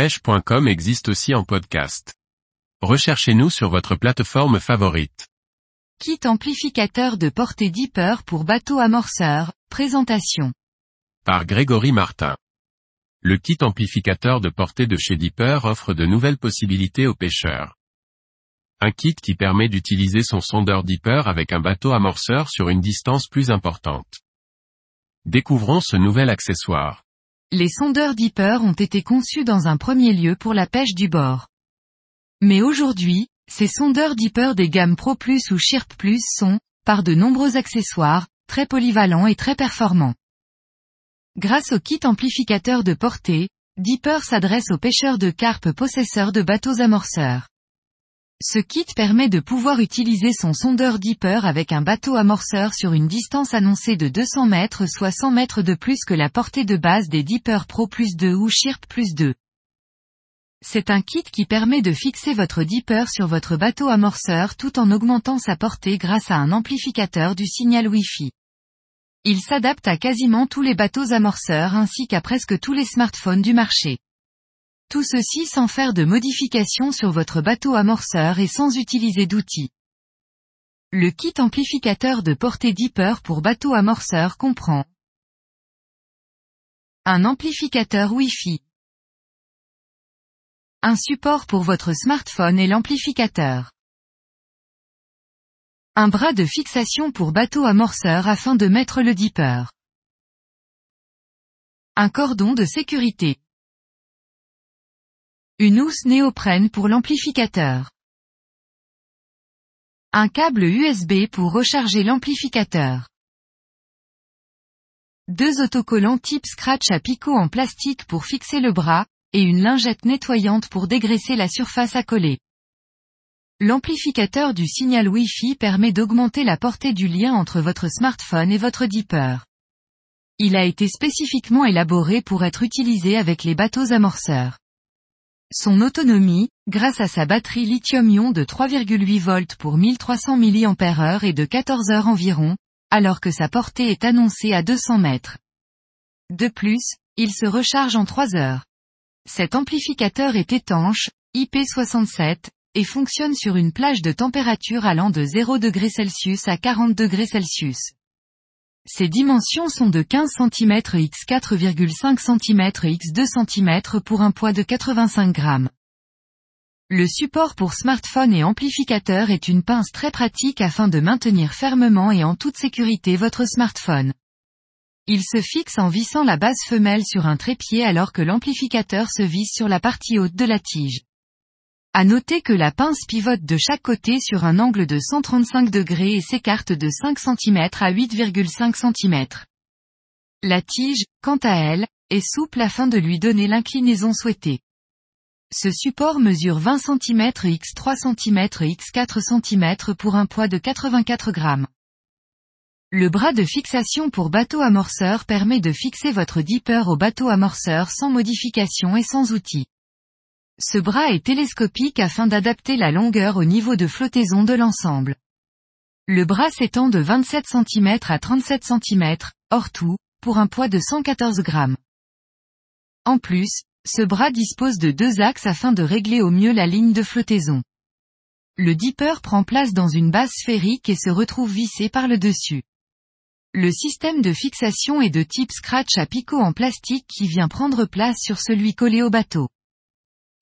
pêche.com existe aussi en podcast. Recherchez-nous sur votre plateforme favorite. Kit amplificateur de portée Deeper pour bateau amorceur, présentation. Par Grégory Martin. Le kit amplificateur de portée de chez Deeper offre de nouvelles possibilités aux pêcheurs. Un kit qui permet d'utiliser son sondeur Deeper avec un bateau amorceur sur une distance plus importante. Découvrons ce nouvel accessoire. Les sondeurs Deeper ont été conçus dans un premier lieu pour la pêche du bord. Mais aujourd'hui, ces sondeurs Deeper des gammes Pro Plus ou Shirp Plus sont, par de nombreux accessoires, très polyvalents et très performants. Grâce au kit amplificateur de portée, Deeper s'adresse aux pêcheurs de carpe possesseurs de bateaux amorceurs. Ce kit permet de pouvoir utiliser son sondeur Deeper avec un bateau amorceur sur une distance annoncée de 200 mètres soit 100 mètres de plus que la portée de base des Deeper Pro plus 2 ou Shirp plus 2. C'est un kit qui permet de fixer votre Deeper sur votre bateau amorceur tout en augmentant sa portée grâce à un amplificateur du signal Wi-Fi. Il s'adapte à quasiment tous les bateaux amorceurs ainsi qu'à presque tous les smartphones du marché. Tout ceci sans faire de modifications sur votre bateau amorceur et sans utiliser d'outils. Le kit amplificateur de portée Deeper pour bateau amorceur comprend un amplificateur Wi-Fi, un support pour votre smartphone et l'amplificateur, un bras de fixation pour bateau amorceur afin de mettre le Deeper, un cordon de sécurité, une housse néoprène pour l'amplificateur. Un câble USB pour recharger l'amplificateur. Deux autocollants type scratch à picot en plastique pour fixer le bras, et une lingette nettoyante pour dégraisser la surface à coller. L'amplificateur du signal Wi-Fi permet d'augmenter la portée du lien entre votre smartphone et votre Deeper. Il a été spécifiquement élaboré pour être utilisé avec les bateaux amorceurs. Son autonomie, grâce à sa batterie lithium-ion de 3,8 volts pour 1300 mAh est de 14 heures environ, alors que sa portée est annoncée à 200 mètres. De plus, il se recharge en 3 heures. Cet amplificateur est étanche, IP67, et fonctionne sur une plage de température allant de 0 Celsius à 40 Celsius. Ses dimensions sont de 15 cm x 4,5 cm x 2 cm pour un poids de 85 grammes. Le support pour smartphone et amplificateur est une pince très pratique afin de maintenir fermement et en toute sécurité votre smartphone. Il se fixe en vissant la base femelle sur un trépied alors que l'amplificateur se visse sur la partie haute de la tige. À noter que la pince pivote de chaque côté sur un angle de 135 degrés et s'écarte de 5 cm à 8,5 cm. La tige, quant à elle, est souple afin de lui donner l'inclinaison souhaitée. Ce support mesure 20 cm x 3 cm x 4 cm pour un poids de 84 grammes. Le bras de fixation pour bateau amorceur permet de fixer votre dipper au bateau amorceur sans modification et sans outils. Ce bras est télescopique afin d'adapter la longueur au niveau de flottaison de l'ensemble. Le bras s'étend de 27 cm à 37 cm, hors tout, pour un poids de 114 grammes. En plus, ce bras dispose de deux axes afin de régler au mieux la ligne de flottaison. Le dipper prend place dans une base sphérique et se retrouve vissé par le dessus. Le système de fixation est de type scratch à picot en plastique qui vient prendre place sur celui collé au bateau.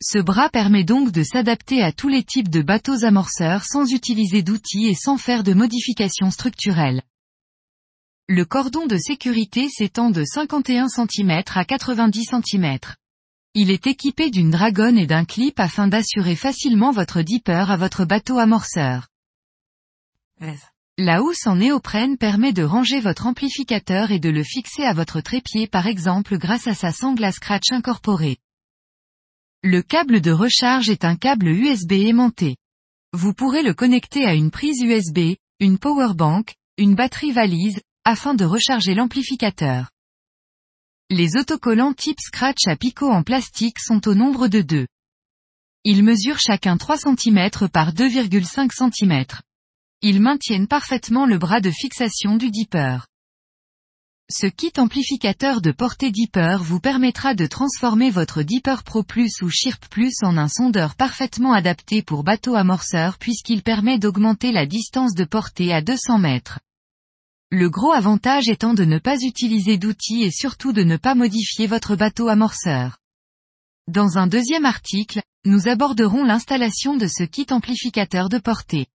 Ce bras permet donc de s'adapter à tous les types de bateaux amorceurs sans utiliser d'outils et sans faire de modifications structurelles. Le cordon de sécurité s'étend de 51 cm à 90 cm. Il est équipé d'une dragonne et d'un clip afin d'assurer facilement votre dipper à votre bateau amorceur. La housse en néoprène permet de ranger votre amplificateur et de le fixer à votre trépied par exemple grâce à sa sangle à scratch incorporée. Le câble de recharge est un câble USB aimanté. Vous pourrez le connecter à une prise USB, une powerbank, une batterie valise, afin de recharger l'amplificateur. Les autocollants type scratch à picot en plastique sont au nombre de deux. Ils mesurent chacun 3 cm par 2,5 cm. Ils maintiennent parfaitement le bras de fixation du dipper. Ce kit amplificateur de portée Deeper vous permettra de transformer votre Deeper Pro Plus ou Shirp Plus en un sondeur parfaitement adapté pour bateau amorceur puisqu'il permet d'augmenter la distance de portée à 200 mètres. Le gros avantage étant de ne pas utiliser d'outils et surtout de ne pas modifier votre bateau amorceur. Dans un deuxième article, nous aborderons l'installation de ce kit amplificateur de portée.